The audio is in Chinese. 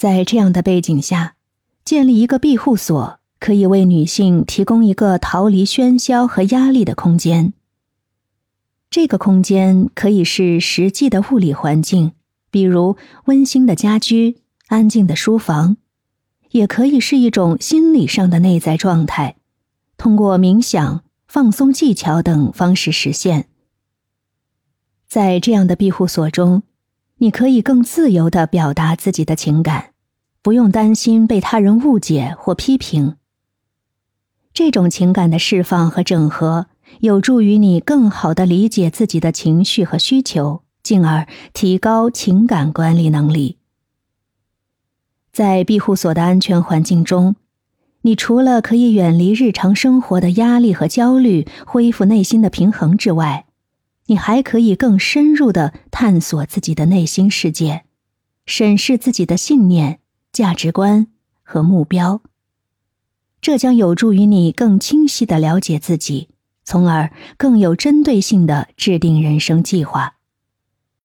在这样的背景下，建立一个庇护所，可以为女性提供一个逃离喧嚣和压力的空间。这个空间可以是实际的物理环境，比如温馨的家居、安静的书房，也可以是一种心理上的内在状态，通过冥想、放松技巧等方式实现。在这样的庇护所中，你可以更自由的表达自己的情感，不用担心被他人误解或批评。这种情感的释放和整合。有助于你更好的理解自己的情绪和需求，进而提高情感管理能力。在庇护所的安全环境中，你除了可以远离日常生活的压力和焦虑，恢复内心的平衡之外，你还可以更深入的探索自己的内心世界，审视自己的信念、价值观和目标。这将有助于你更清晰的了解自己。从而更有针对性的制定人生计划。